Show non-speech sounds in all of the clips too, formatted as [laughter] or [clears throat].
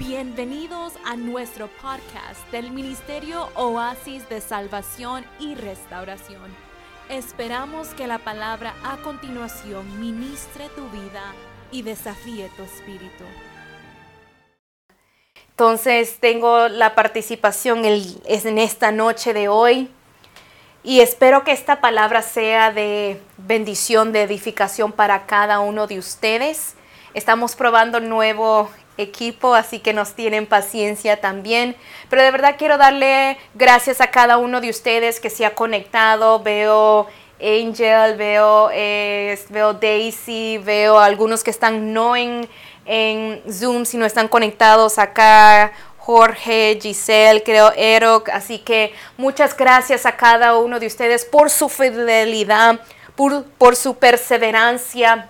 Bienvenidos a nuestro podcast del Ministerio Oasis de Salvación y Restauración. Esperamos que la palabra a continuación ministre tu vida y desafíe tu espíritu. Entonces tengo la participación en esta noche de hoy y espero que esta palabra sea de bendición, de edificación para cada uno de ustedes. Estamos probando nuevo equipo, así que nos tienen paciencia también. Pero de verdad quiero darle gracias a cada uno de ustedes que se ha conectado. Veo Angel, veo, eh, veo Daisy, veo algunos que están no en, en Zoom, sino están conectados acá. Jorge, Giselle, creo, Erok. Así que muchas gracias a cada uno de ustedes por su fidelidad, por, por su perseverancia,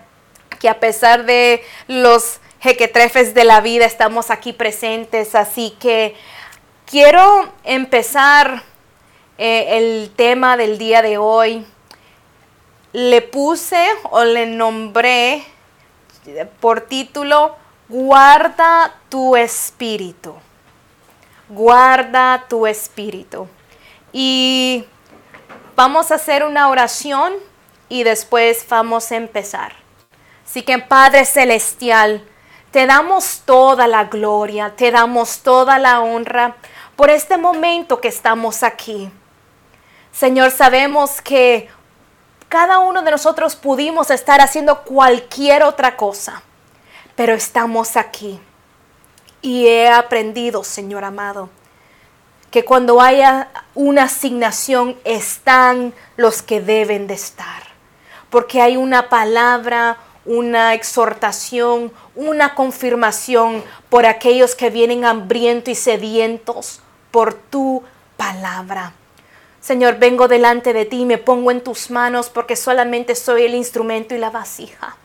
que a pesar de los jequetrefes de la vida estamos aquí presentes. Así que quiero empezar eh, el tema del día de hoy. Le puse o le nombré por título, guarda tu espíritu guarda tu espíritu. Y vamos a hacer una oración y después vamos a empezar. Así que Padre Celestial, te damos toda la gloria, te damos toda la honra por este momento que estamos aquí. Señor, sabemos que cada uno de nosotros pudimos estar haciendo cualquier otra cosa, pero estamos aquí y he aprendido, Señor amado, que cuando haya una asignación están los que deben de estar. Porque hay una palabra, una exhortación, una confirmación por aquellos que vienen hambrientos y sedientos por tu palabra. Señor, vengo delante de ti y me pongo en tus manos porque solamente soy el instrumento y la vasija.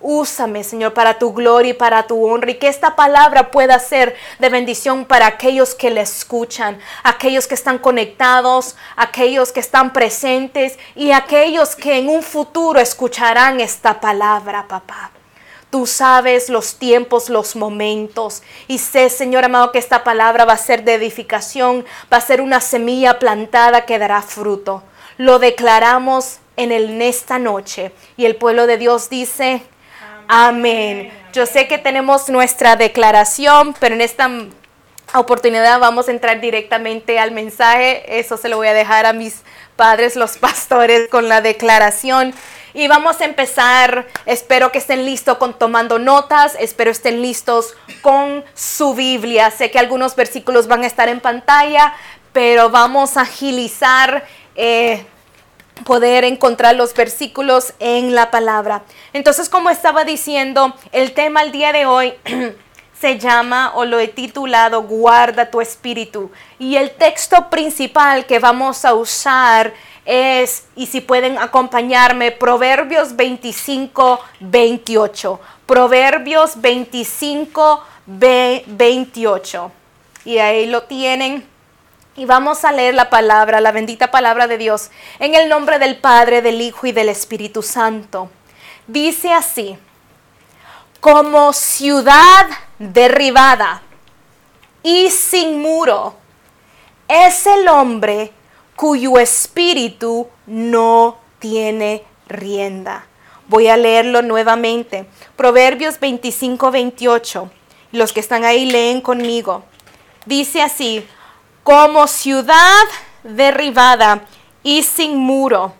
Úsame, Señor, para tu gloria y para tu honra y que esta palabra pueda ser de bendición para aquellos que la escuchan, aquellos que están conectados, aquellos que están presentes y aquellos que en un futuro escucharán esta palabra, papá. Tú sabes los tiempos, los momentos. Y sé, Señor amado, que esta palabra va a ser de edificación, va a ser una semilla plantada que dará fruto. Lo declaramos en, el, en esta noche. Y el pueblo de Dios dice, Amén. Yo sé que tenemos nuestra declaración, pero en esta oportunidad vamos a entrar directamente al mensaje. Eso se lo voy a dejar a mis padres, los [laughs] pastores, con la declaración. Y vamos a empezar, espero que estén listos con tomando notas, espero estén listos con su Biblia. Sé que algunos versículos van a estar en pantalla, pero vamos a agilizar eh, poder encontrar los versículos en la palabra. Entonces, como estaba diciendo, el tema el día de hoy [clears throat] se llama o lo he titulado Guarda tu espíritu. Y el texto principal que vamos a usar es, y si pueden acompañarme, Proverbios 25, 28. Proverbios 25, 28. Y ahí lo tienen. Y vamos a leer la palabra, la bendita palabra de Dios, en el nombre del Padre, del Hijo y del Espíritu Santo. Dice así, como ciudad derribada y sin muro, es el hombre cuyo espíritu no tiene rienda. Voy a leerlo nuevamente. Proverbios 25, 28. Los que están ahí leen conmigo. Dice así, como ciudad derribada y sin muro.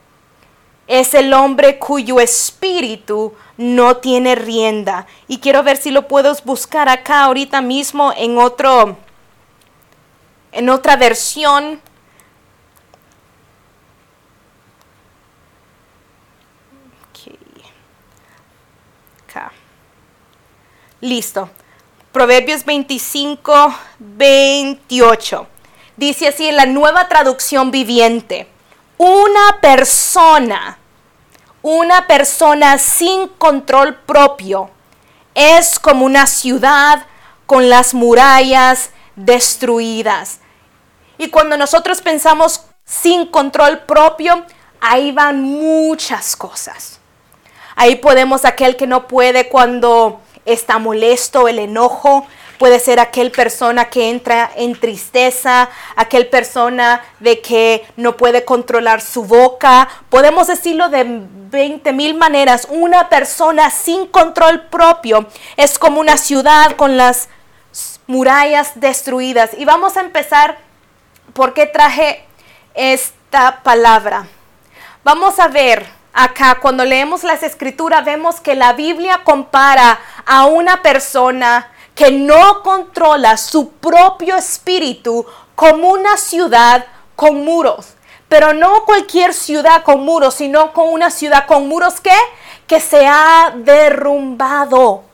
Es el hombre cuyo espíritu no tiene rienda. Y quiero ver si lo puedo buscar acá ahorita mismo en otro en otra versión. Listo. Proverbios 25, 28. Dice así en la nueva traducción viviente, una persona, una persona sin control propio es como una ciudad con las murallas destruidas. Y cuando nosotros pensamos sin control propio, ahí van muchas cosas. Ahí podemos aquel que no puede cuando está molesto, el enojo, puede ser aquel persona que entra en tristeza, aquel persona de que no puede controlar su boca. Podemos decirlo de 20 mil maneras. Una persona sin control propio es como una ciudad con las murallas destruidas. Y vamos a empezar por qué traje esta palabra. Vamos a ver acá, cuando leemos las escrituras, vemos que la Biblia compara a una persona que no controla su propio espíritu como una ciudad con muros. Pero no cualquier ciudad con muros, sino con una ciudad con muros que, que se ha derrumbado.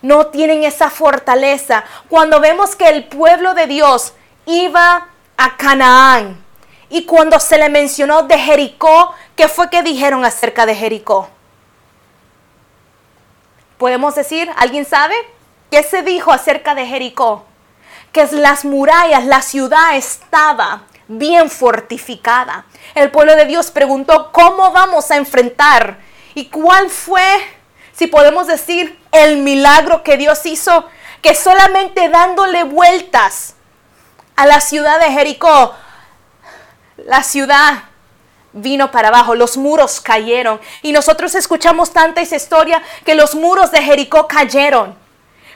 No tienen esa fortaleza. Cuando vemos que el pueblo de Dios iba a Canaán y cuando se le mencionó de Jericó, ¿qué fue que dijeron acerca de Jericó? Podemos decir, ¿alguien sabe? ¿Qué se dijo acerca de Jericó? Que las murallas, la ciudad estaba bien fortificada. El pueblo de Dios preguntó, ¿cómo vamos a enfrentar? ¿Y cuál fue, si podemos decir, el milagro que Dios hizo? Que solamente dándole vueltas a la ciudad de Jericó, la ciudad vino para abajo, los muros cayeron. Y nosotros escuchamos tanta esa historia que los muros de Jericó cayeron.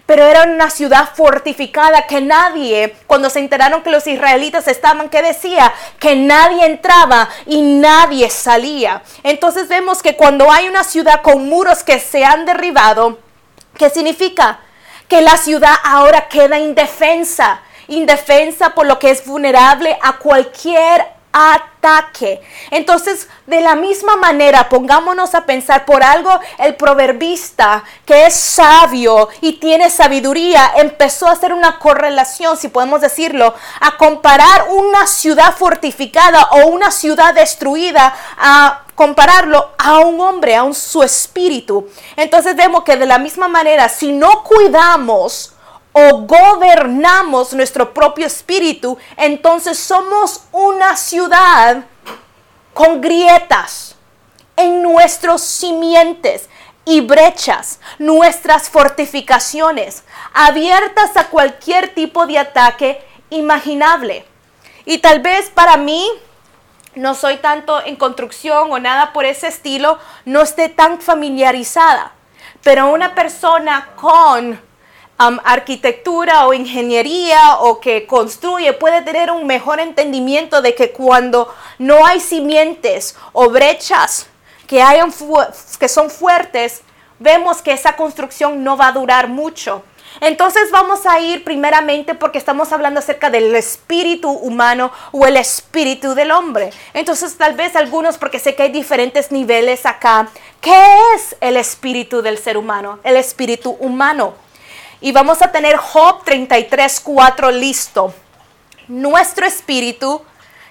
Pero era una ciudad fortificada que nadie, cuando se enteraron que los israelitas estaban, que decía que nadie entraba y nadie salía. Entonces vemos que cuando hay una ciudad con muros que se han derribado, ¿qué significa? Que la ciudad ahora queda indefensa indefensa por lo que es vulnerable a cualquier ataque. Entonces, de la misma manera, pongámonos a pensar por algo, el proverbista que es sabio y tiene sabiduría, empezó a hacer una correlación, si podemos decirlo, a comparar una ciudad fortificada o una ciudad destruida a compararlo a un hombre, a su espíritu. Entonces vemos que de la misma manera, si no cuidamos o gobernamos nuestro propio espíritu, entonces somos una ciudad con grietas en nuestros simientes y brechas, nuestras fortificaciones, abiertas a cualquier tipo de ataque imaginable. Y tal vez para mí, no soy tanto en construcción o nada por ese estilo, no esté tan familiarizada, pero una persona con arquitectura o ingeniería o que construye puede tener un mejor entendimiento de que cuando no hay simientes o brechas que, hayan que son fuertes, vemos que esa construcción no va a durar mucho. Entonces vamos a ir primeramente porque estamos hablando acerca del espíritu humano o el espíritu del hombre. Entonces tal vez algunos, porque sé que hay diferentes niveles acá, ¿qué es el espíritu del ser humano? El espíritu humano. Y vamos a tener Job 33, 4 listo. Nuestro espíritu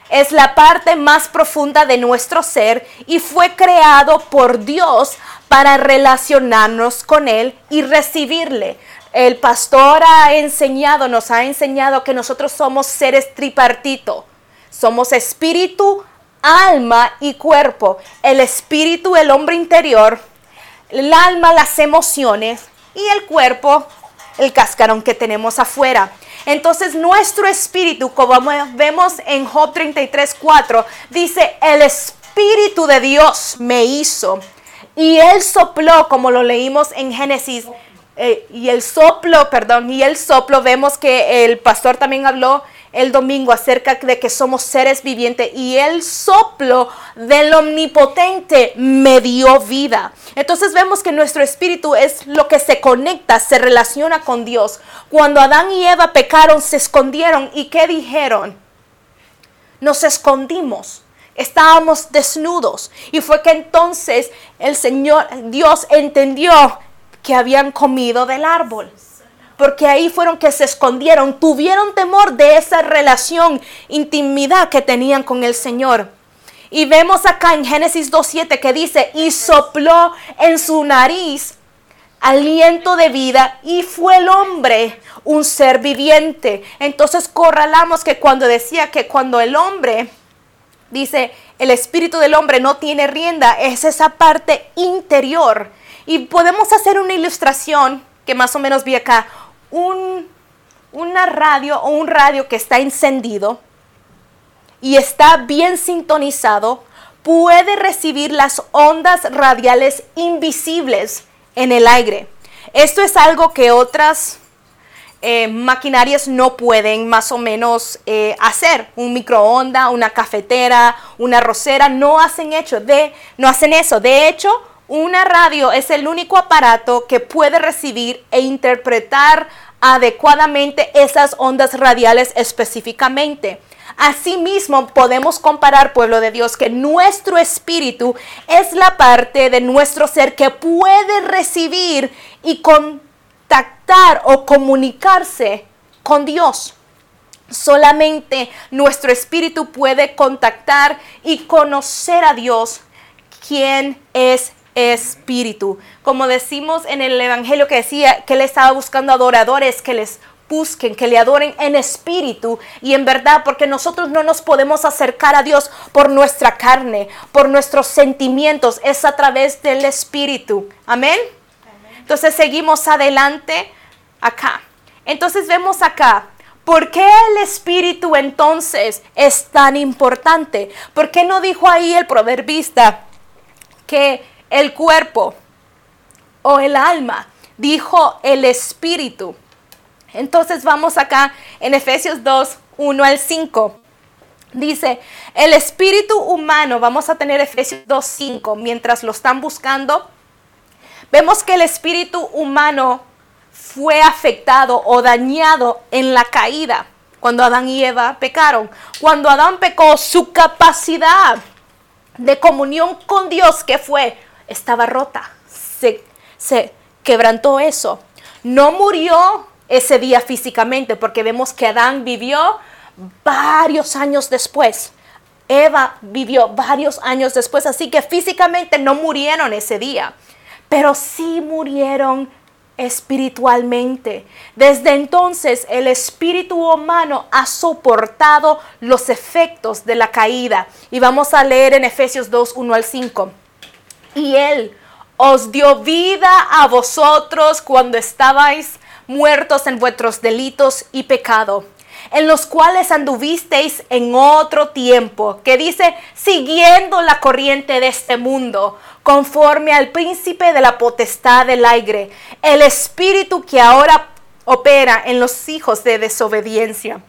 es la parte más profunda de nuestro ser y fue creado por Dios para relacionarnos con Él y recibirle. El pastor ha enseñado, nos ha enseñado que nosotros somos seres tripartito. Somos espíritu, alma y cuerpo. El espíritu, el hombre interior, el alma, las emociones y el cuerpo, el cascarón que tenemos afuera. Entonces nuestro espíritu, como vemos en Job 33, 4, dice, el espíritu de Dios me hizo. Y él sopló, como lo leímos en Génesis, eh, y el soplo, perdón, y el soplo, vemos que el pastor también habló el domingo acerca de que somos seres vivientes y el soplo del omnipotente me dio vida. Entonces vemos que nuestro espíritu es lo que se conecta, se relaciona con Dios. Cuando Adán y Eva pecaron, se escondieron y ¿qué dijeron? Nos escondimos. Estábamos desnudos y fue que entonces el Señor Dios entendió que habían comido del árbol porque ahí fueron que se escondieron, tuvieron temor de esa relación, intimidad que tenían con el Señor. Y vemos acá en Génesis 2.7 que dice, y sopló en su nariz aliento de vida y fue el hombre un ser viviente. Entonces corralamos que cuando decía que cuando el hombre, dice, el espíritu del hombre no tiene rienda, es esa parte interior. Y podemos hacer una ilustración que más o menos vi acá un, una radio o un radio que está encendido y está bien sintonizado, puede recibir las ondas radiales invisibles en el aire. Esto es algo que otras eh, maquinarias no pueden más o menos eh, hacer. Un microondas, una cafetera, una rosera, no hacen, hecho de, no hacen eso. De hecho, una radio es el único aparato que puede recibir e interpretar adecuadamente esas ondas radiales específicamente. Asimismo, podemos comparar, pueblo de Dios, que nuestro espíritu es la parte de nuestro ser que puede recibir y contactar o comunicarse con Dios. Solamente nuestro espíritu puede contactar y conocer a Dios, quien es espíritu. Como decimos en el Evangelio que decía que él estaba buscando adoradores que les busquen, que le adoren en espíritu y en verdad, porque nosotros no nos podemos acercar a Dios por nuestra carne, por nuestros sentimientos, es a través del espíritu. Amén. Entonces seguimos adelante acá. Entonces vemos acá, ¿por qué el espíritu entonces es tan importante? ¿Por qué no dijo ahí el proverbista que el cuerpo o el alma? Dijo el espíritu. Entonces vamos acá en Efesios 2, 1 al 5. Dice, el espíritu humano, vamos a tener Efesios 2, 5, mientras lo están buscando. Vemos que el espíritu humano fue afectado o dañado en la caída, cuando Adán y Eva pecaron. Cuando Adán pecó, su capacidad de comunión con Dios, que fue, estaba rota. Se, se quebrantó eso. No murió ese día físicamente, porque vemos que Adán vivió varios años después. Eva vivió varios años después, así que físicamente no murieron ese día, pero sí murieron espiritualmente. Desde entonces el espíritu humano ha soportado los efectos de la caída. Y vamos a leer en Efesios 2, 1 al 5. Y él os dio vida a vosotros cuando estabais muertos en vuestros delitos y pecado, en los cuales anduvisteis en otro tiempo, que dice, siguiendo la corriente de este mundo, conforme al príncipe de la potestad del aire, el espíritu que ahora opera en los hijos de desobediencia,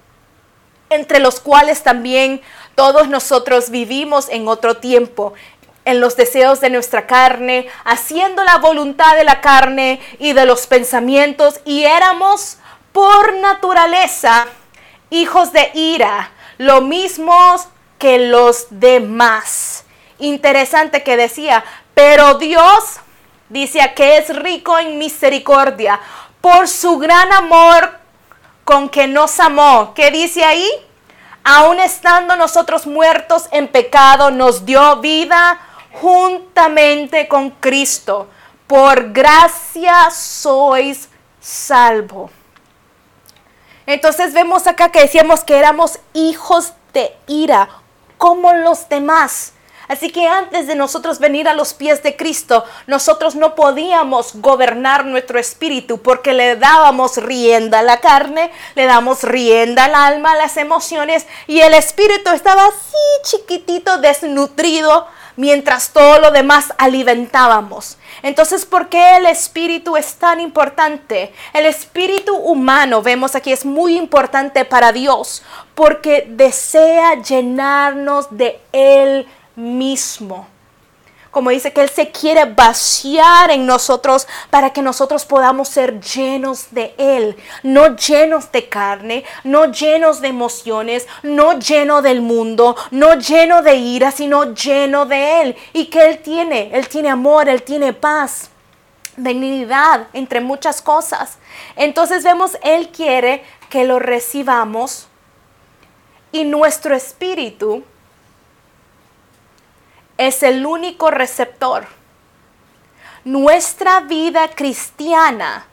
entre los cuales también todos nosotros vivimos en otro tiempo en los deseos de nuestra carne, haciendo la voluntad de la carne y de los pensamientos, y éramos por naturaleza hijos de ira, lo mismos que los demás. Interesante que decía, pero Dios dice que es rico en misericordia por su gran amor con que nos amó. ¿Qué dice ahí? Aun estando nosotros muertos en pecado, nos dio vida juntamente con Cristo. Por gracia sois salvo. Entonces vemos acá que decíamos que éramos hijos de ira, como los demás. Así que antes de nosotros venir a los pies de Cristo, nosotros no podíamos gobernar nuestro espíritu porque le dábamos rienda a la carne, le damos rienda al alma, a las emociones y el espíritu estaba así chiquitito, desnutrido, mientras todo lo demás alimentábamos. Entonces, ¿por qué el espíritu es tan importante? El espíritu humano, vemos aquí, es muy importante para Dios porque desea llenarnos de Él mismo como dice que Él se quiere vaciar en nosotros para que nosotros podamos ser llenos de Él, no llenos de carne, no llenos de emociones, no lleno del mundo, no lleno de ira, sino lleno de Él. ¿Y que Él tiene? Él tiene amor, Él tiene paz benignidad, entre muchas cosas. Entonces vemos, Él quiere que lo recibamos y nuestro espíritu es el único receptor. Nuestra vida cristiana,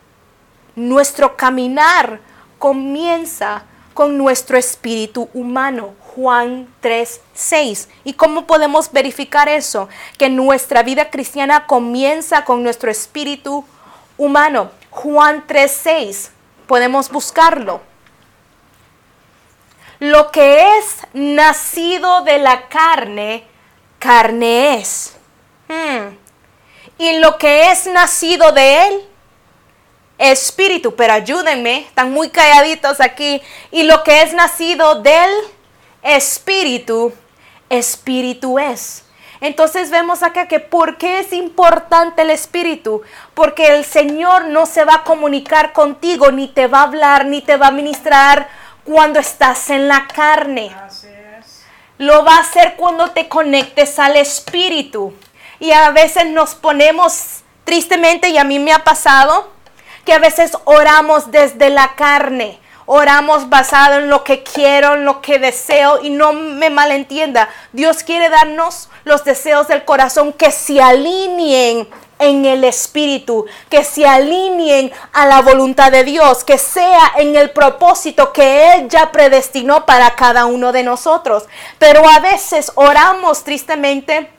nuestro caminar comienza con nuestro espíritu humano. Juan 3, 6. ¿Y cómo podemos verificar eso? Que nuestra vida cristiana comienza con nuestro espíritu humano. Juan 3, 6 podemos buscarlo. Lo que es nacido de la carne, carne es. Hmm. Y lo que es nacido de él, espíritu. Pero ayúdenme, están muy calladitos aquí. Y lo que es nacido del espíritu, espíritu es. Entonces vemos acá que por qué es importante el espíritu, porque el Señor no se va a comunicar contigo, ni te va a hablar, ni te va a ministrar cuando estás en la carne. Lo va a hacer cuando te conectes al espíritu. Y a veces nos ponemos, tristemente, y a mí me ha pasado, que a veces oramos desde la carne oramos basado en lo que quiero, en lo que deseo y no me malentienda. Dios quiere darnos los deseos del corazón que se alineen en el Espíritu, que se alineen a la voluntad de Dios, que sea en el propósito que Él ya predestinó para cada uno de nosotros. Pero a veces oramos tristemente.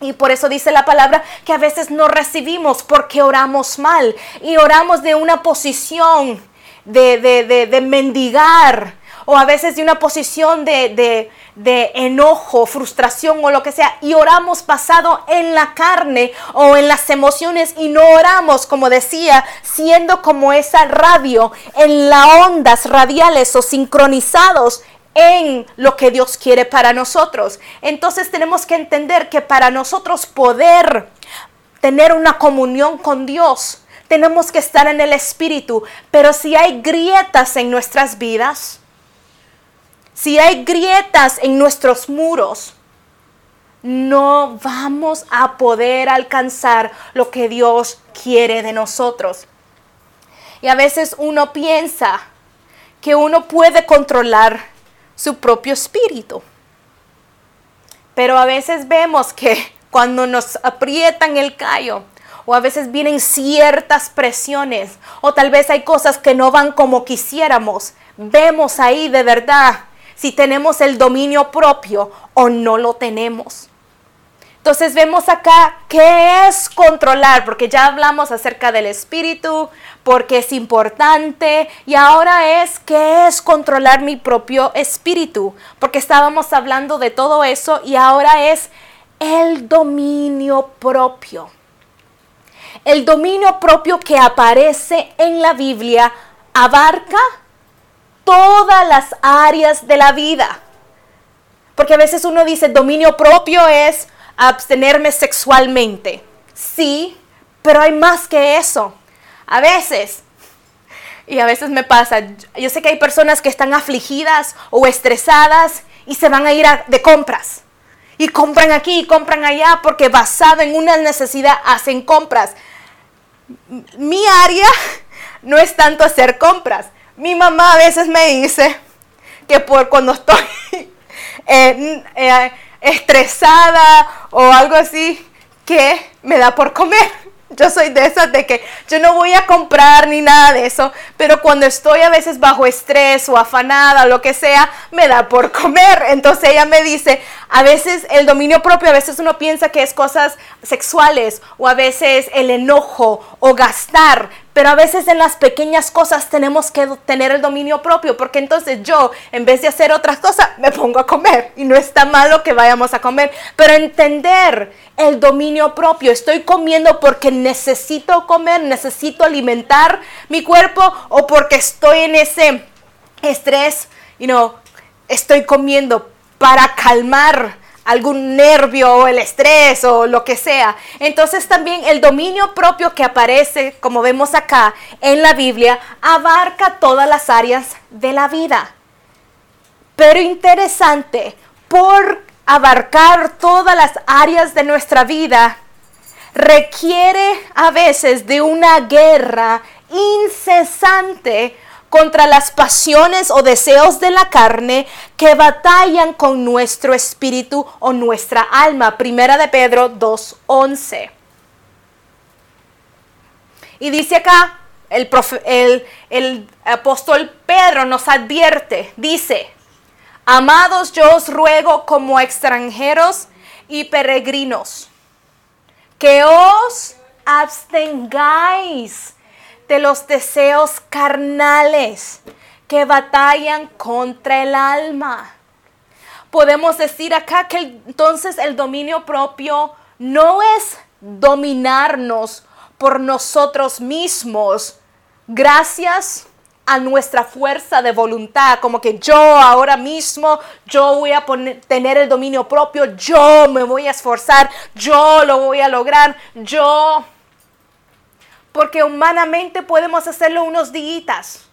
Y por eso dice la palabra que a veces no recibimos porque oramos mal y oramos de una posición de, mendigar o a veces de una posición de, de, enojo, frustración o lo que sea, y oramos basado en la carne o en las emociones y no oramos, como decía, siendo como esa radio en las ondas radiales o sincronizados en lo que Dios quiere para nosotros. Entonces tenemos que entender que para nosotros poder tener una comunión con Dios, tenemos que estar en el Espíritu. Pero si hay grietas en nuestras vidas, si hay grietas en nuestros muros, no vamos a poder alcanzar lo que Dios quiere de nosotros. Y a veces uno piensa que uno puede controlar su propio espíritu. Pero a veces vemos que [laughs] cuando nos aprietan el callo, o a veces vienen ciertas presiones o tal vez hay cosas que no van como quisiéramos. Vemos ahí de verdad si tenemos el dominio propio o no lo tenemos. Entonces vemos acá qué es controlar, porque ya hablamos acerca del espíritu, porque es importante, y ahora es qué es controlar mi propio espíritu, porque estábamos hablando de todo eso y ahora es el dominio propio. El dominio propio que aparece en la Biblia abarca todas las áreas de la vida. Porque a veces uno dice, dominio propio es abstenerme sexualmente. Sí, pero hay más que eso. A veces, y a veces me pasa, yo sé que hay personas que están afligidas o estresadas y se van a ir de compras. Y compran aquí y compran allá porque basado en una necesidad hacen compras mi área [laughs] no es tanto hacer compras. Mi mamá a veces me dice que por cuando estoy [laughs] eh, estresada o algo así, que me da por comer. Yo soy de esas de que yo no voy a comprar ni nada de eso, pero cuando estoy a veces bajo estrés o afanada o lo que sea, me da por comer. Entonces ella me dice, a veces el dominio propio, a veces uno piensa que es cosas sexuales o a veces el enojo o gastar, pero a veces en las pequeñas cosas tenemos que tener el dominio propio, porque entonces yo, en vez de hacer otras cosas, me pongo a comer. Y no está malo que vayamos a comer, pero entender el dominio propio. Estoy comiendo porque necesito comer, necesito alimentar mi cuerpo o porque estoy en ese estrés, you know, estoy comiendo para calmar algún nervio o el estrés o lo que sea. Entonces también el dominio propio que aparece, como vemos acá en la Biblia, abarca todas las áreas de la vida. Pero interesante, por abarcar todas las áreas de nuestra vida, requiere a veces de una guerra incesante contra las pasiones o deseos de la carne que batallan con nuestro espíritu o nuestra alma. Primera de Pedro 2.11. Y dice acá, el, el, el apóstol Pedro nos advierte, dice, amados yo os ruego como extranjeros y peregrinos, que os abstengáis de los deseos carnales que batallan contra el alma. Podemos decir acá que entonces el dominio propio no es dominarnos por nosotros mismos gracias a nuestra fuerza de voluntad, como que yo ahora mismo, yo voy a tener el dominio propio, yo me voy a esforzar, yo lo voy a lograr, yo... Porque humanamente podemos hacerlo unos días,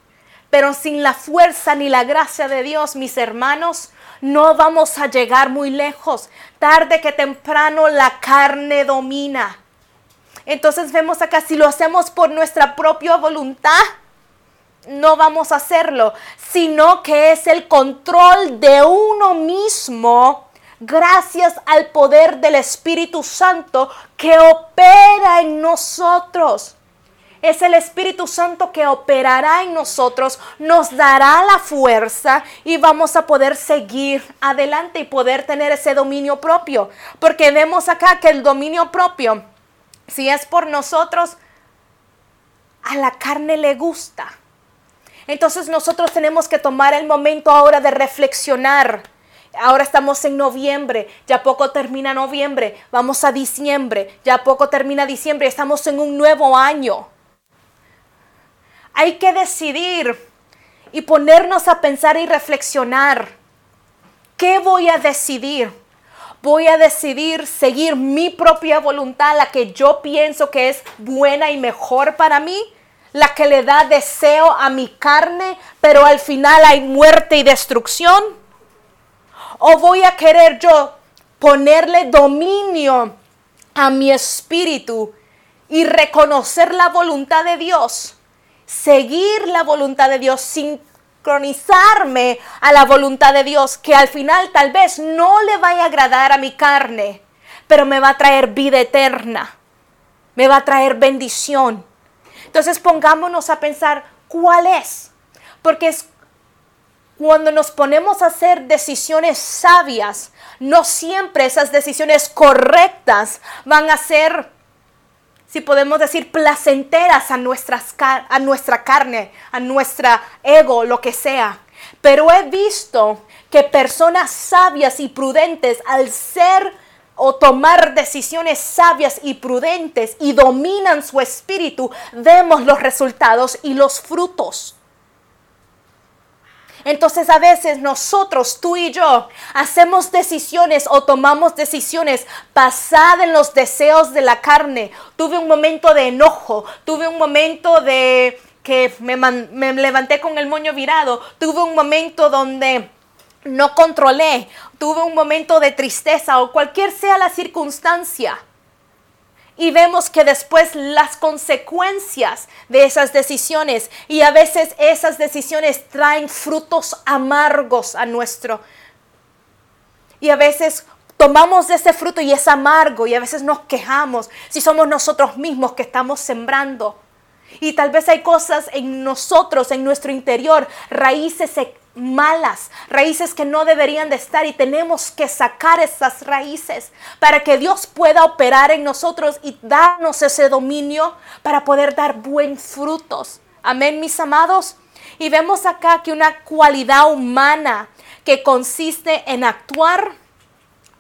pero sin la fuerza ni la gracia de Dios, mis hermanos, no vamos a llegar muy lejos. Tarde que temprano la carne domina. Entonces vemos acá, si lo hacemos por nuestra propia voluntad, no vamos a hacerlo, sino que es el control de uno mismo gracias al poder del Espíritu Santo que opera en nosotros. Es el Espíritu Santo que operará en nosotros, nos dará la fuerza y vamos a poder seguir adelante y poder tener ese dominio propio. Porque vemos acá que el dominio propio, si es por nosotros, a la carne le gusta. Entonces nosotros tenemos que tomar el momento ahora de reflexionar. Ahora estamos en noviembre, ya poco termina noviembre, vamos a diciembre, ya poco termina diciembre, estamos en un nuevo año. Hay que decidir y ponernos a pensar y reflexionar. ¿Qué voy a decidir? Voy a decidir seguir mi propia voluntad, la que yo pienso que es buena y mejor para mí la que le da deseo a mi carne, pero al final hay muerte y destrucción? ¿O voy a querer yo ponerle dominio a mi espíritu y reconocer la voluntad de Dios? Seguir la voluntad de Dios, sincronizarme a la voluntad de Dios, que al final tal vez no le vaya a agradar a mi carne, pero me va a traer vida eterna, me va a traer bendición. Entonces pongámonos a pensar cuál es, porque es cuando nos ponemos a hacer decisiones sabias, no siempre esas decisiones correctas van a ser, si podemos decir, placenteras a, nuestras, a nuestra carne, a nuestra ego, lo que sea. Pero he visto que personas sabias y prudentes, al ser o tomar decisiones sabias y prudentes y dominan su espíritu, vemos los resultados y los frutos. Entonces a veces nosotros, tú y yo, hacemos decisiones o tomamos decisiones basadas en los deseos de la carne. Tuve un momento de enojo, tuve un momento de que me, me levanté con el moño virado, tuve un momento donde no controlé, tuve un momento de tristeza o cualquier sea la circunstancia. Y vemos que después las consecuencias de esas decisiones y a veces esas decisiones traen frutos amargos a nuestro. Y a veces tomamos ese fruto y es amargo y a veces nos quejamos si somos nosotros mismos que estamos sembrando. Y tal vez hay cosas en nosotros, en nuestro interior, raíces malas, raíces que no deberían de estar y tenemos que sacar esas raíces para que Dios pueda operar en nosotros y darnos ese dominio para poder dar buen frutos. Amén, mis amados. Y vemos acá que una cualidad humana que consiste en actuar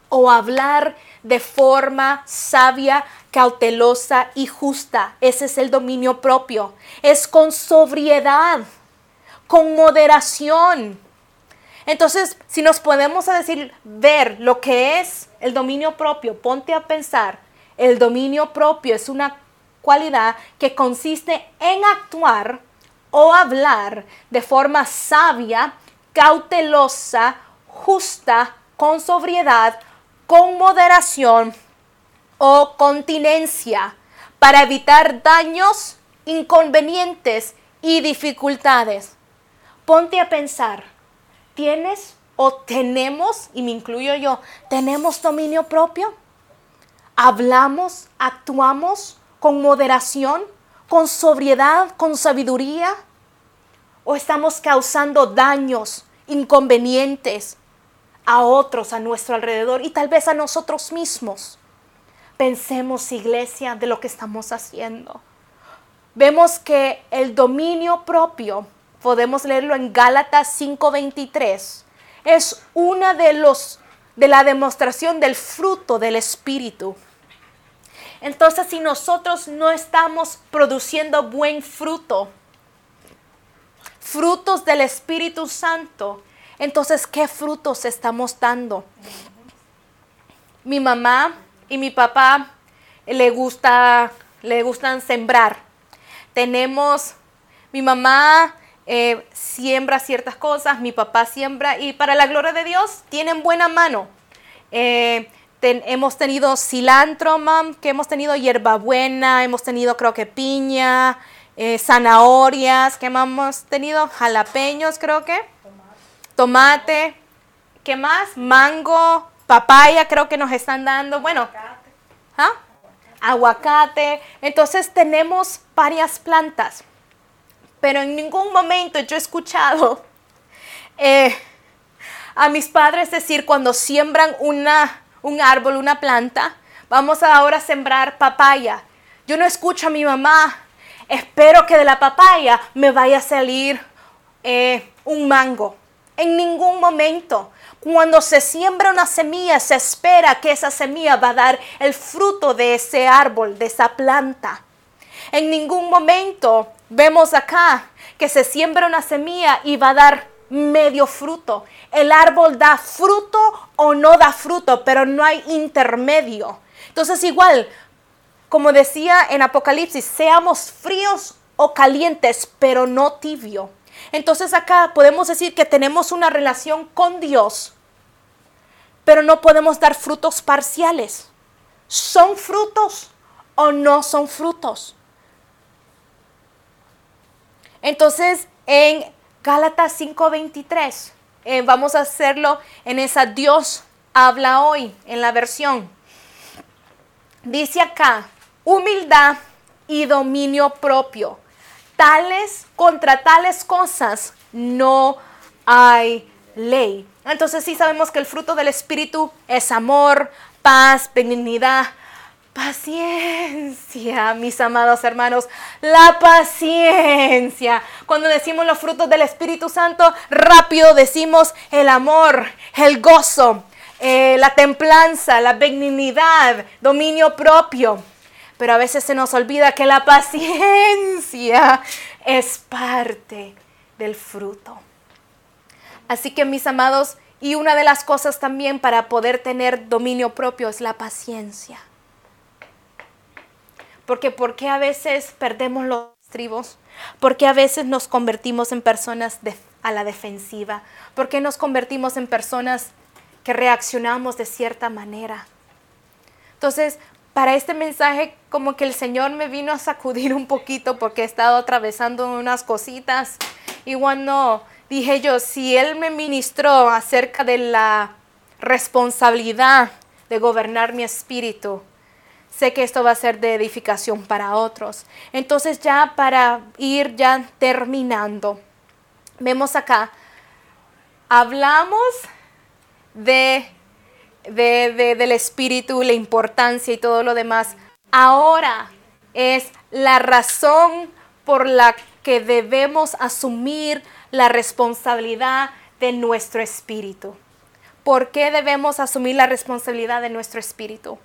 o hablar de forma sabia, cautelosa y justa. Ese es el dominio propio. Es con sobriedad con moderación. Entonces, si nos podemos a decir, ver lo que es el dominio propio, ponte a pensar, el dominio propio es una cualidad que consiste en actuar o hablar de forma sabia, cautelosa, justa, con sobriedad, con moderación o continencia para evitar daños, inconvenientes y dificultades ponte a pensar, ¿tienes o tenemos, y me incluyo yo, tenemos dominio propio? ¿Hablamos, actuamos con moderación, con sobriedad, con sabiduría? ¿O estamos causando daños, inconvenientes a otros a nuestro alrededor y tal vez a nosotros mismos? Pensemos, iglesia, de lo que estamos haciendo. vemos que el dominio propio, podemos leerlo en Gálatas 5:23, es una de los de la demostración del fruto del espíritu. Entonces, si nosotros no estamos produciendo buen fruto, frutos del Espíritu Santo, entonces, ¿qué frutos estamos dando? Mi mamá y mi papá le gusta le gustan sembrar. Tenemos mi mamá eh, siembra ciertas cosas, mi papá siembra y para la gloria de Dios tienen buena mano. Eh, hemos tenido cilantro, mam, que hemos tenido hierbabuena, hemos tenido creo que piña, eh, zanahorias, que hemos tenido jalapeños creo que, tomate, ¿qué más? Mango, papaya creo que nos están dando, bueno, ¿ah? aguacate. Entonces tenemos varias plantas pero en ningún momento yo he escuchado eh, a mis padres decir cuando siembran una, un árbol, una planta, vamos a ahora sembrar papaya. Yo no escucho a mi mamá, espero que de la papaya me vaya a salir eh, un mango. En ningún momento. Cuando se siembra una semilla, se espera que esa semilla va a dar el fruto de ese árbol, de esa planta. En ningún momento Vemos acá que se siembra una semilla y va a dar medio fruto. El árbol da fruto o no da fruto, pero no hay intermedio. Entonces igual, como decía en Apocalipsis, seamos fríos o calientes, pero no tibio. Entonces acá podemos decir que tenemos una relación con Dios, pero no podemos dar frutos parciales. ¿Son frutos o no son frutos? Entonces, en Gálatas 5:23, eh, vamos a hacerlo en esa Dios habla hoy, en la versión. Dice acá, humildad y dominio propio. Tales, contra tales cosas no hay ley. Entonces sí sabemos que el fruto del Espíritu es amor, paz, benignidad, Paciencia, mis amados hermanos, la paciencia. Cuando decimos los frutos del Espíritu Santo, rápido decimos el amor, el gozo, eh, la templanza, la benignidad, dominio propio. Pero a veces se nos olvida que la paciencia es parte del fruto. Así que mis amados, y una de las cosas también para poder tener dominio propio es la paciencia. Porque ¿por qué a veces perdemos los tribos? ¿Por qué a veces nos convertimos en personas a la defensiva? ¿Por qué nos convertimos en personas que reaccionamos de cierta manera? Entonces, para este mensaje como que el Señor me vino a sacudir un poquito porque he estado atravesando unas cositas y cuando dije yo, si Él me ministró acerca de la responsabilidad de gobernar mi espíritu, sé que esto va a ser de edificación para otros. Entonces ya para ir ya terminando, vemos acá, hablamos de, del espíritu, la importancia y todo lo demás. Ahora es la razón por la que debemos asumir la responsabilidad de nuestro espíritu. ¿Por qué debemos asumir la responsabilidad de nuestro espíritu?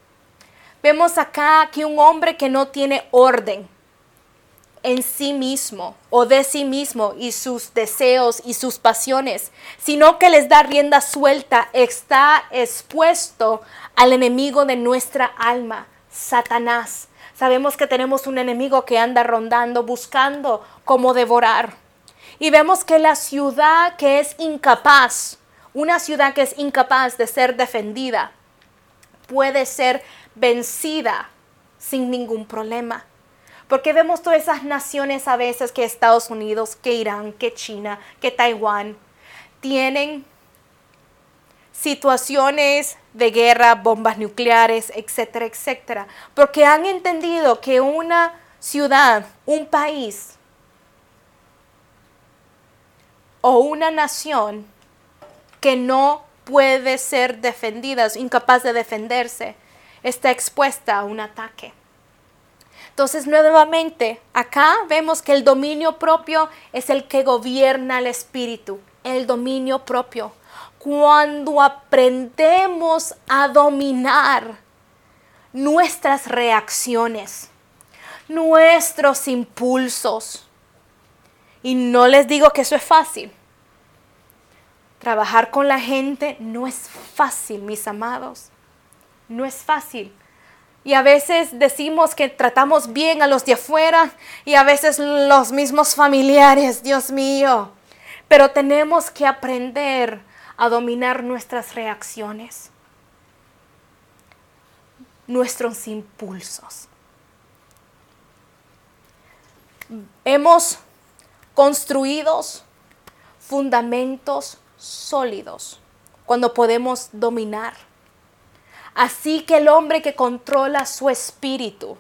Vemos acá que un hombre que no tiene orden en sí mismo o de sí mismo y sus deseos y sus pasiones, sino que les da rienda suelta, está expuesto al enemigo de nuestra alma, Satanás. Sabemos que tenemos un enemigo que anda rondando, buscando cómo devorar. Y vemos que la ciudad que es incapaz, una ciudad que es incapaz de ser defendida, puede ser vencida sin ningún problema. Porque vemos todas esas naciones a veces que Estados Unidos, que Irán, que China, que Taiwán, tienen situaciones de guerra, bombas nucleares, etcétera, etcétera. Porque han entendido que una ciudad, un país o una nación que no puede ser defendida, incapaz de defenderse, está expuesta a un ataque. Entonces, nuevamente, acá vemos que el dominio propio es el que gobierna el espíritu, el dominio propio. Cuando aprendemos a dominar nuestras reacciones, nuestros impulsos, y no les digo que eso es fácil. Trabajar con la gente no es fácil, mis amados. No es fácil. Y a veces decimos que tratamos bien a los de afuera y a veces los mismos familiares, Dios mío. Pero tenemos que aprender a dominar nuestras reacciones, nuestros impulsos. Hemos construido fundamentos sólidos cuando podemos dominar Así que el hombre que controla su espíritu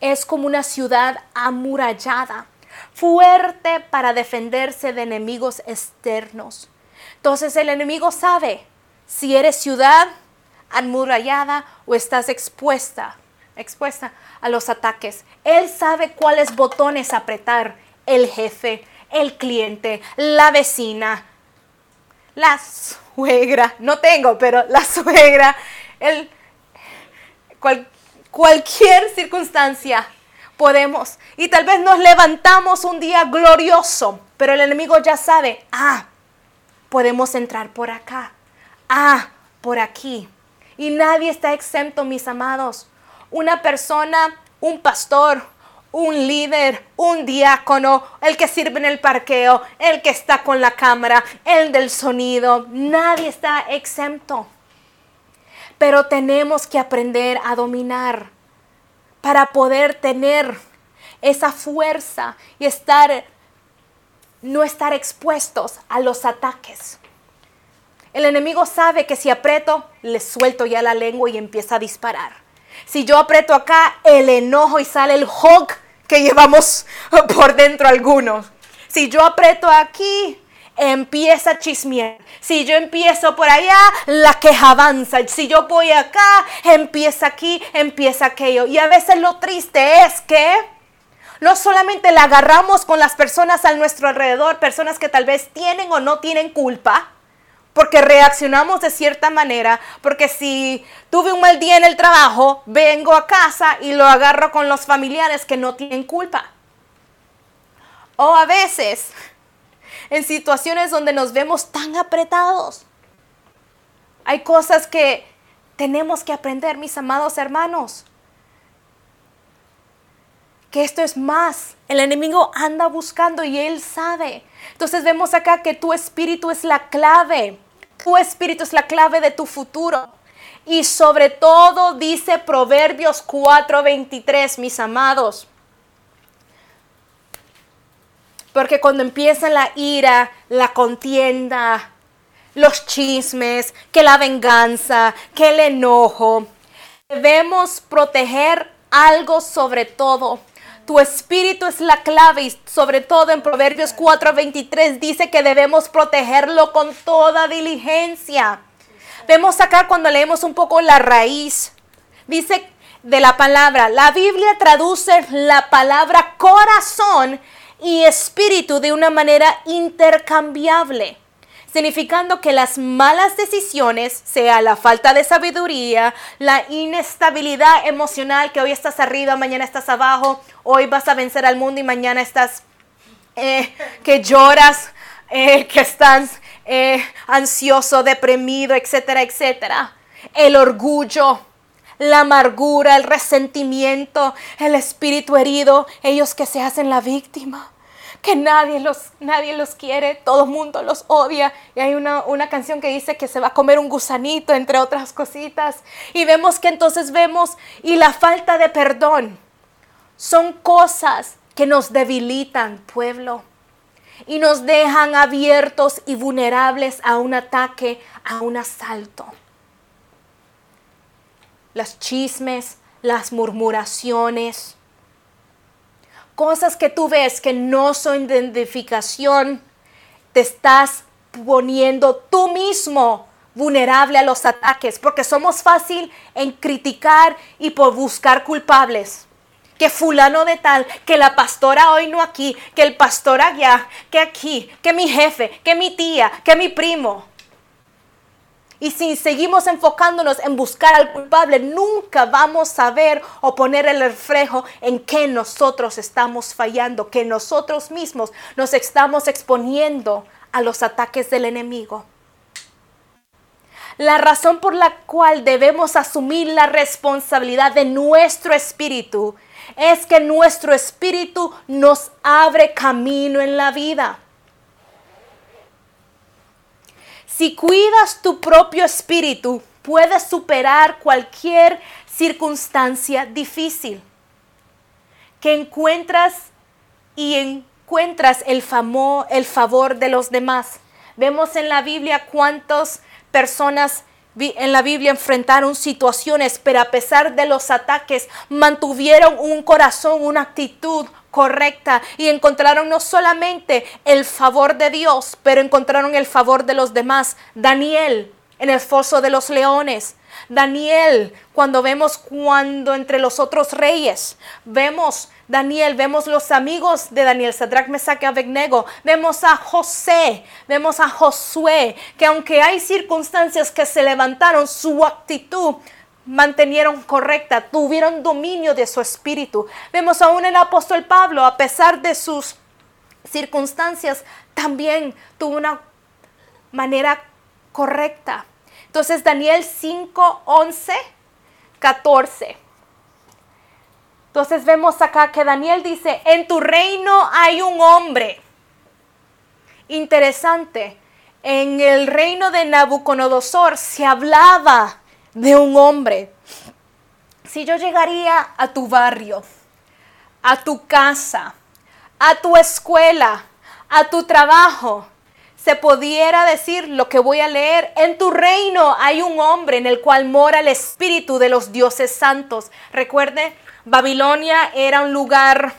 es como una ciudad amurallada, fuerte para defenderse de enemigos externos. Entonces el enemigo sabe si eres ciudad amurallada o estás expuesta, expuesta a los ataques. Él sabe cuáles botones apretar. El jefe, el cliente, la vecina, la suegra, no tengo, pero la [laughs] suegra, el, cualquier circunstancia podemos. Y tal vez nos levantamos un día glorioso, pero el enemigo ya sabe, ah, podemos entrar por acá, ah, por aquí. Y nadie está exento, mis amados. Una persona, un pastor, un líder, un diácono, el que sirve en el parqueo, el que está con la cámara, el del sonido, nadie está exento pero tenemos que aprender a dominar para poder tener esa fuerza y estar no estar expuestos a los ataques. El enemigo sabe que si aprieto, le suelto ya la lengua y empieza a disparar. Si yo aprieto acá, el enojo y sale el hog que llevamos [laughs] por dentro algunos. Si yo aprieto aquí, empieza a chismear. Si yo empiezo por allá, la queja avanza. Si yo voy acá, empieza aquí, empieza aquello. Y a veces lo triste es que no solamente la agarramos con las personas a nuestro alrededor, personas que tal vez tienen o no tienen culpa, porque reaccionamos de cierta manera, porque si tuve un mal día en el trabajo, vengo a casa y lo agarro con los familiares que no tienen culpa. O a veces en situaciones donde nos vemos tan apretados. Hay cosas que tenemos que aprender, mis amados hermanos. Que esto es más. El enemigo anda buscando y él sabe. Entonces vemos acá que tu espíritu es la clave. Tu espíritu es la clave de tu futuro. Y sobre todo dice Proverbios 4:23, mis amados. Porque cuando empieza la ira, la contienda, los chismes, que la venganza, que el enojo, debemos proteger algo sobre todo. Tu espíritu es la clave y sobre todo en Proverbios 4:23 dice que debemos protegerlo con toda diligencia. Vemos acá cuando leemos un poco la raíz. Dice de la palabra, la Biblia traduce la palabra corazón y espíritu de una manera intercambiable, significando que las malas decisiones, sea la falta de sabiduría, la inestabilidad emocional, que hoy estás arriba, mañana estás abajo, hoy vas a vencer al mundo y mañana estás, eh, que lloras, eh, que estás eh, ansioso, deprimido, etcétera, etcétera. El orgullo, la amargura, el resentimiento, el espíritu herido, ellos que se hacen la víctima que nadie los, nadie los quiere, todo el mundo los odia. Y hay una, una canción que dice que se va a comer un gusanito, entre otras cositas. Y vemos que entonces vemos, y la falta de perdón son cosas que nos debilitan, pueblo, y nos dejan abiertos y vulnerables a un ataque, a un asalto. Las chismes, las murmuraciones, cosas que tú ves que no son identificación, te estás poniendo tú mismo vulnerable a los ataques, porque somos fácil en criticar y por buscar culpables. que fulano de tal, que la pastora hoy no aquí, que el pastor allá, que aquí, que mi jefe, que mi tía, que mi primo. Y si seguimos enfocándonos en buscar al culpable, nunca vamos a ver o poner el reflejo en que nosotros estamos fallando, que nosotros mismos nos estamos exponiendo a los ataques del enemigo. La razón por la cual debemos asumir la responsabilidad de nuestro espíritu es que nuestro espíritu nos abre camino en la vida. Si cuidas tu propio espíritu, puedes superar cualquier circunstancia difícil que encuentras y encuentras el, el favor de los demás. Vemos en la Biblia cuántas personas en la Biblia enfrentaron situaciones, pero a pesar de los ataques, mantuvieron un corazón, una actitud correcta y encontraron no solamente el favor de Dios, pero encontraron el favor de los demás. Daniel en el foso de los leones. Daniel, cuando vemos cuando entre los otros reyes, vemos Daniel, vemos los amigos de Daniel, Sadrach, Mesach y Abednego, vemos a José, vemos a Josué, que aunque hay circunstancias que se levantaron, su actitud mantenieron correcta, tuvieron dominio de su espíritu. Vemos aún el apóstol Pablo, a pesar de sus circunstancias, también tuvo una manera correcta. Entonces Daniel 5, 11, 14. Entonces vemos acá que Daniel dice, en tu reino hay un hombre. Interesante, en el reino de Nabucodonosor se hablaba de un hombre. Si yo llegaría a tu barrio, a tu casa, a tu escuela, a tu trabajo, se pudiera decir lo que voy a leer. En tu reino hay un hombre en el cual mora el espíritu de los dioses santos. Recuerde, Babilonia era un lugar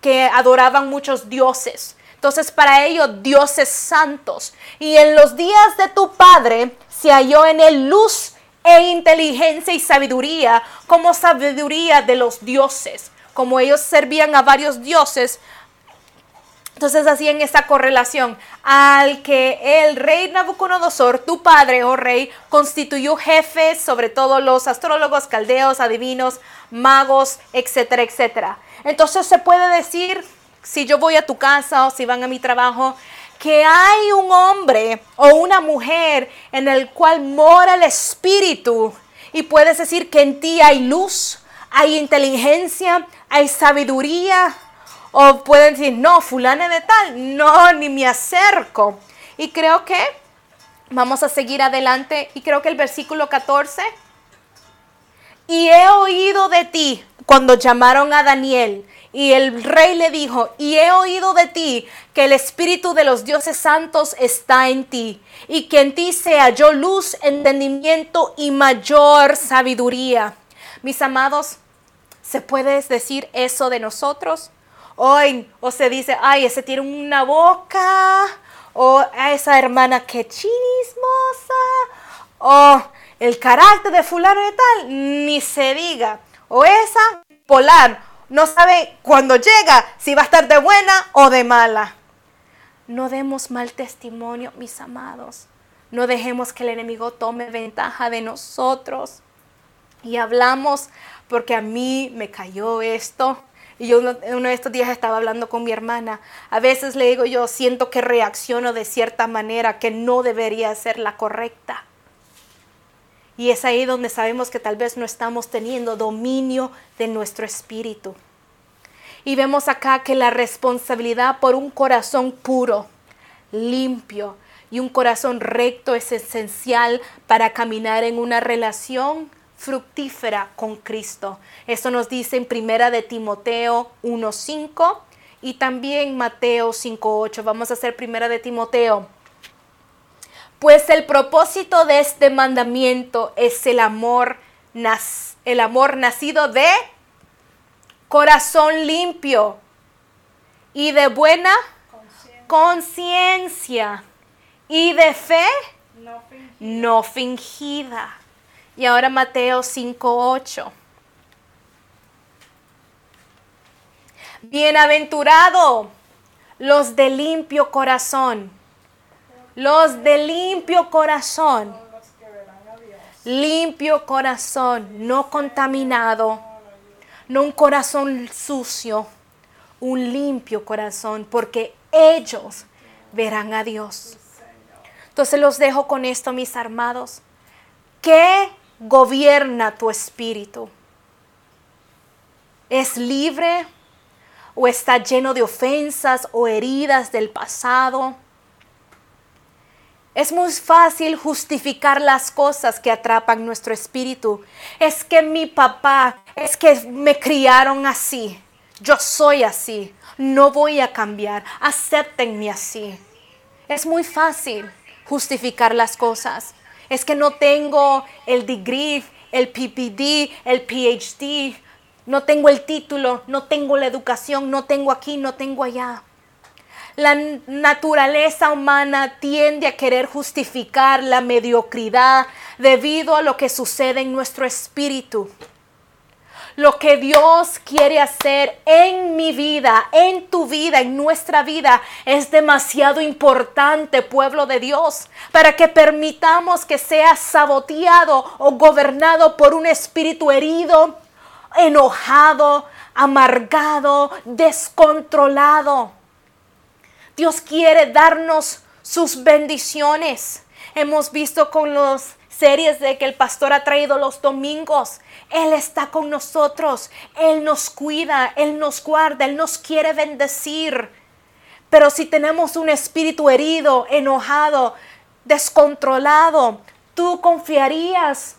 que adoraban muchos dioses. Entonces para ellos dioses santos. Y en los días de tu padre se halló en él luz e inteligencia y sabiduría como sabiduría de los dioses. Como ellos servían a varios dioses, entonces hacían esa correlación al que el rey Nabucodonosor, tu padre, oh rey, constituyó jefes sobre todo los astrólogos, caldeos, adivinos, magos, etcétera, etcétera. Entonces se puede decir, si yo voy a tu casa o si van a mi trabajo, que hay un hombre o una mujer en el cual mora el espíritu y puedes decir que en ti hay luz, hay inteligencia, hay sabiduría. O pueden decir, no, fulana de tal, no, ni me acerco. Y creo que vamos a seguir adelante. Y creo que el versículo 14. Y he oído de ti cuando llamaron a Daniel y el rey le dijo, y he oído de ti que el espíritu de los dioses santos está en ti, y que en ti se halló luz, entendimiento y mayor sabiduría. Mis amados, ¿se puede decir eso de nosotros? Hoy, o se dice, ay, ese tiene una boca, o a esa hermana que chismosa, o el carácter de fulano de tal, ni se diga, o esa polar, no sabe cuando llega si va a estar de buena o de mala. No demos mal testimonio, mis amados. No dejemos que el enemigo tome ventaja de nosotros. Y hablamos porque a mí me cayó esto. Y yo uno, de estos días estaba hablando con mi hermana. A veces le digo yo, siento que reacciono de cierta manera que no debería ser la correcta. Y es ahí donde sabemos que tal vez no estamos teniendo dominio de nuestro espíritu. Y vemos acá que la responsabilidad por un corazón puro, limpio y un corazón recto es esencial para caminar en una relación fructífera con Cristo. Esto nos dice en Primera de Timoteo 1:5 y también Mateo 5:8. Vamos a hacer Primera de Timoteo pues el propósito de este mandamiento es el amor, el amor nacido de corazón limpio y de buena conciencia y de fe no fingida. no fingida. Y ahora Mateo 5:8. Bienaventurado los de limpio corazón. Los de limpio corazón. Limpio corazón, no contaminado. No un corazón sucio, un limpio corazón, porque ellos verán a Dios. Entonces los dejo con esto, mis armados. ¿Qué gobierna tu espíritu? ¿Es libre o está lleno de ofensas o heridas del pasado? Es muy fácil justificar las cosas que atrapan nuestro espíritu. Es que mi papá, es que me criaron así. Yo soy así. No voy a cambiar. Acéptenme así. Es muy fácil justificar las cosas. Es que no tengo el degree, el PPD, el PhD, no tengo el título, no tengo la educación, no tengo aquí, no tengo allá. La naturaleza humana tiende a querer justificar la mediocridad debido a lo que sucede en nuestro espíritu. Lo que Dios quiere hacer en mi vida, en tu vida, en nuestra vida, es demasiado importante, pueblo de Dios, para que permitamos que sea saboteado o gobernado por un espíritu herido, enojado, amargado, descontrolado. Dios quiere darnos sus bendiciones. Hemos visto con las series de que el pastor ha traído los domingos. Él está con nosotros. Él nos cuida, Él nos guarda, Él nos quiere bendecir. Pero si tenemos un espíritu herido, enojado, descontrolado, tú confiarías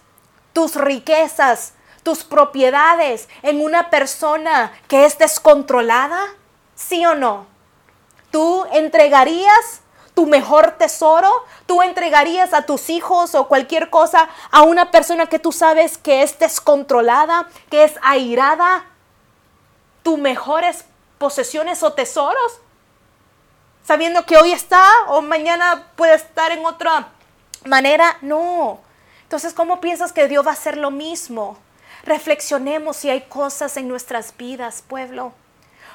tus riquezas, tus propiedades en una persona que es descontrolada? ¿Sí o no? ¿Tú entregarías tu mejor tesoro? ¿Tú entregarías a tus hijos o cualquier cosa a una persona que tú sabes que es descontrolada, que es airada? ¿Tus mejores posesiones o tesoros? Sabiendo que hoy está o mañana puede estar en otra manera. No. Entonces, ¿cómo piensas que Dios va a hacer lo mismo? Reflexionemos si hay cosas en nuestras vidas, pueblo.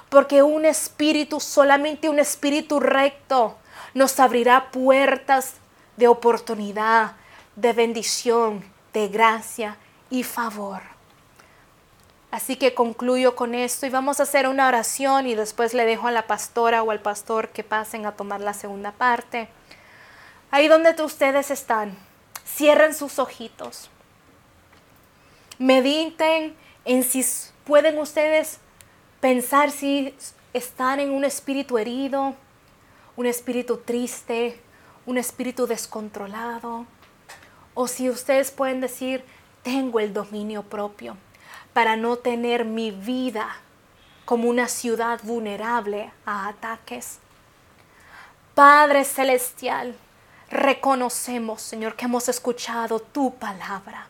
Porque un espíritu, solamente un espíritu recto, nos abrirá puertas de oportunidad, de bendición, de gracia y favor. Así que concluyo con esto y vamos a hacer una oración y después le dejo a la pastora o al pastor que pasen a tomar la segunda parte. Ahí donde ustedes están, cierren sus ojitos mediten en si pueden ustedes pensar si están en un espíritu herido, un espíritu triste, un espíritu descontrolado, o si ustedes pueden decir, tengo el dominio propio para no tener mi vida como una ciudad vulnerable a ataques. Padre Celestial, reconocemos, Señor, que hemos escuchado tu palabra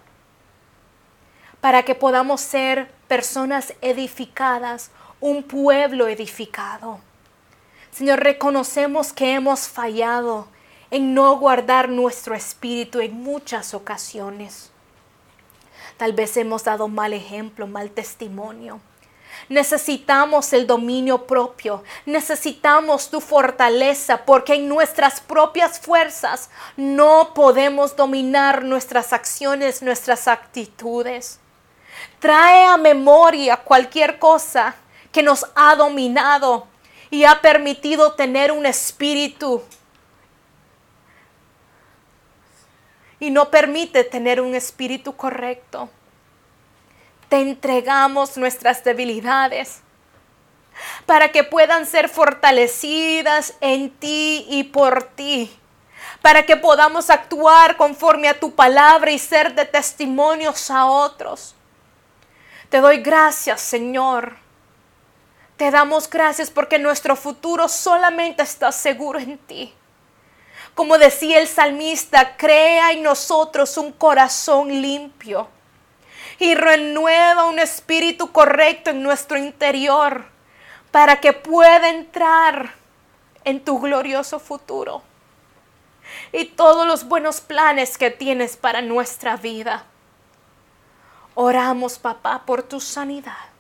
para que podamos ser personas edificadas, un pueblo edificado. Señor, reconocemos que hemos fallado en no guardar nuestro espíritu en muchas ocasiones. Tal vez hemos dado mal ejemplo, mal testimonio. Necesitamos el dominio propio, necesitamos tu fortaleza, porque en nuestras propias fuerzas no podemos dominar nuestras acciones, nuestras actitudes. Trae a memoria cualquier cosa que nos ha dominado y ha permitido tener un espíritu y no permite tener un espíritu correcto. Te entregamos nuestras debilidades para que puedan ser fortalecidas en ti y por ti, para que podamos actuar conforme a tu palabra y ser de testimonios a otros. Te doy gracias, Señor. Te damos gracias porque nuestro futuro solamente está seguro en ti. Como decía el salmista, crea en nosotros un corazón limpio y renueva un espíritu correcto en nuestro interior para que pueda entrar en tu glorioso futuro y todos los buenos planes que tienes para nuestra vida. Oramos, papá, por tu sanidad.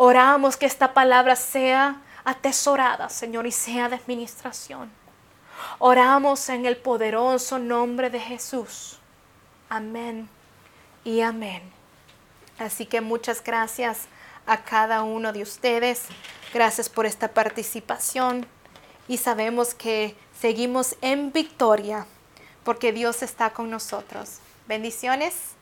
Oramos que esta palabra sea atesorada, Señor, y sea de administración. Oramos en el poderoso nombre de Jesús. Amén y amén. Así que muchas gracias a cada uno de ustedes. Gracias por esta participación y sabemos que seguimos en victoria porque Dios está con nosotros. Bendiciones.